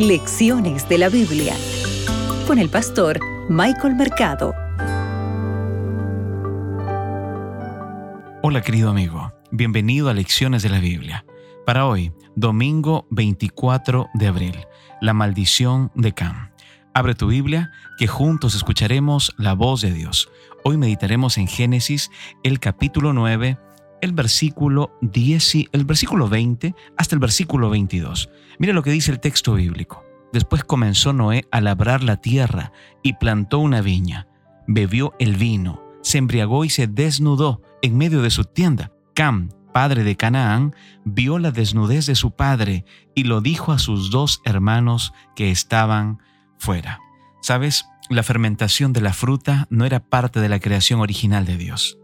Lecciones de la Biblia con el pastor Michael Mercado. Hola querido amigo, bienvenido a Lecciones de la Biblia. Para hoy, domingo 24 de abril, la maldición de Cam. Abre tu Biblia, que juntos escucharemos la voz de Dios. Hoy meditaremos en Génesis, el capítulo 9, el versículo 10, el versículo 20 hasta el versículo 22. Mire lo que dice el texto bíblico. Después comenzó Noé a labrar la tierra y plantó una viña. Bebió el vino, se embriagó y se desnudó en medio de su tienda. Cam, padre de Canaán, vio la desnudez de su padre y lo dijo a sus dos hermanos que estaban fuera. ¿Sabes? La fermentación de la fruta no era parte de la creación original de Dios.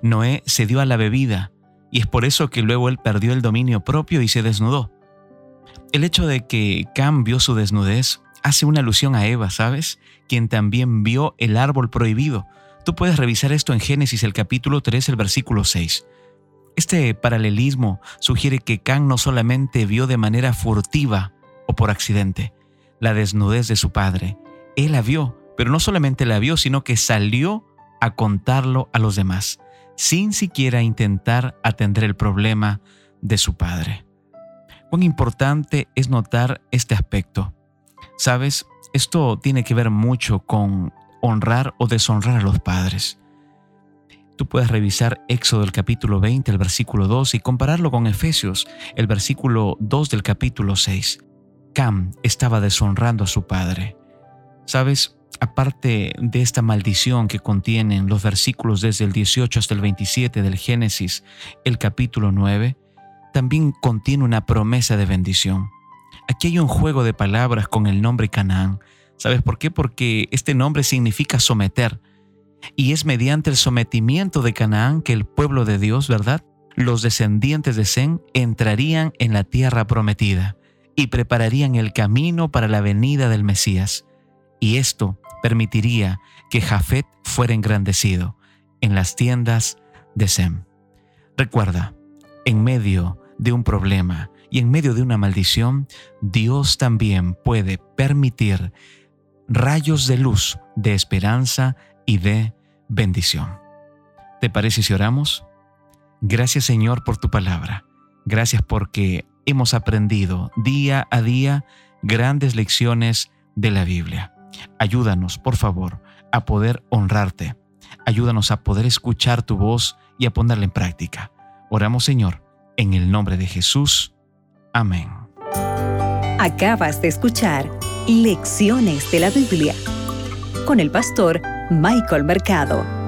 Noé se dio a la bebida y es por eso que luego él perdió el dominio propio y se desnudó. El hecho de que Cam vio su desnudez hace una alusión a Eva, ¿sabes? Quien también vio el árbol prohibido. Tú puedes revisar esto en Génesis el capítulo 3, el versículo 6. Este paralelismo sugiere que Cam no solamente vio de manera furtiva o por accidente la desnudez de su padre, él la vio, pero no solamente la vio, sino que salió a contarlo a los demás sin siquiera intentar atender el problema de su padre. Cuán importante es notar este aspecto. Sabes, esto tiene que ver mucho con honrar o deshonrar a los padres. Tú puedes revisar Éxodo el capítulo 20, el versículo 2 y compararlo con Efesios, el versículo 2 del capítulo 6. Cam estaba deshonrando a su padre. Sabes, aparte de esta maldición que contienen los versículos desde el 18 hasta el 27 del Génesis, el capítulo 9, también contiene una promesa de bendición. Aquí hay un juego de palabras con el nombre Canaán. ¿Sabes por qué? Porque este nombre significa someter. Y es mediante el sometimiento de Canaán que el pueblo de Dios, ¿verdad? Los descendientes de Zen entrarían en la tierra prometida y prepararían el camino para la venida del Mesías. Y esto permitiría que Jafet fuera engrandecido en las tiendas de Sem. Recuerda, en medio de un problema y en medio de una maldición, Dios también puede permitir rayos de luz, de esperanza y de bendición. ¿Te parece si oramos? Gracias Señor por tu palabra. Gracias porque hemos aprendido día a día grandes lecciones de la Biblia. Ayúdanos, por favor, a poder honrarte. Ayúdanos a poder escuchar tu voz y a ponerla en práctica. Oramos, Señor, en el nombre de Jesús. Amén. Acabas de escuchar Lecciones de la Biblia con el pastor Michael Mercado.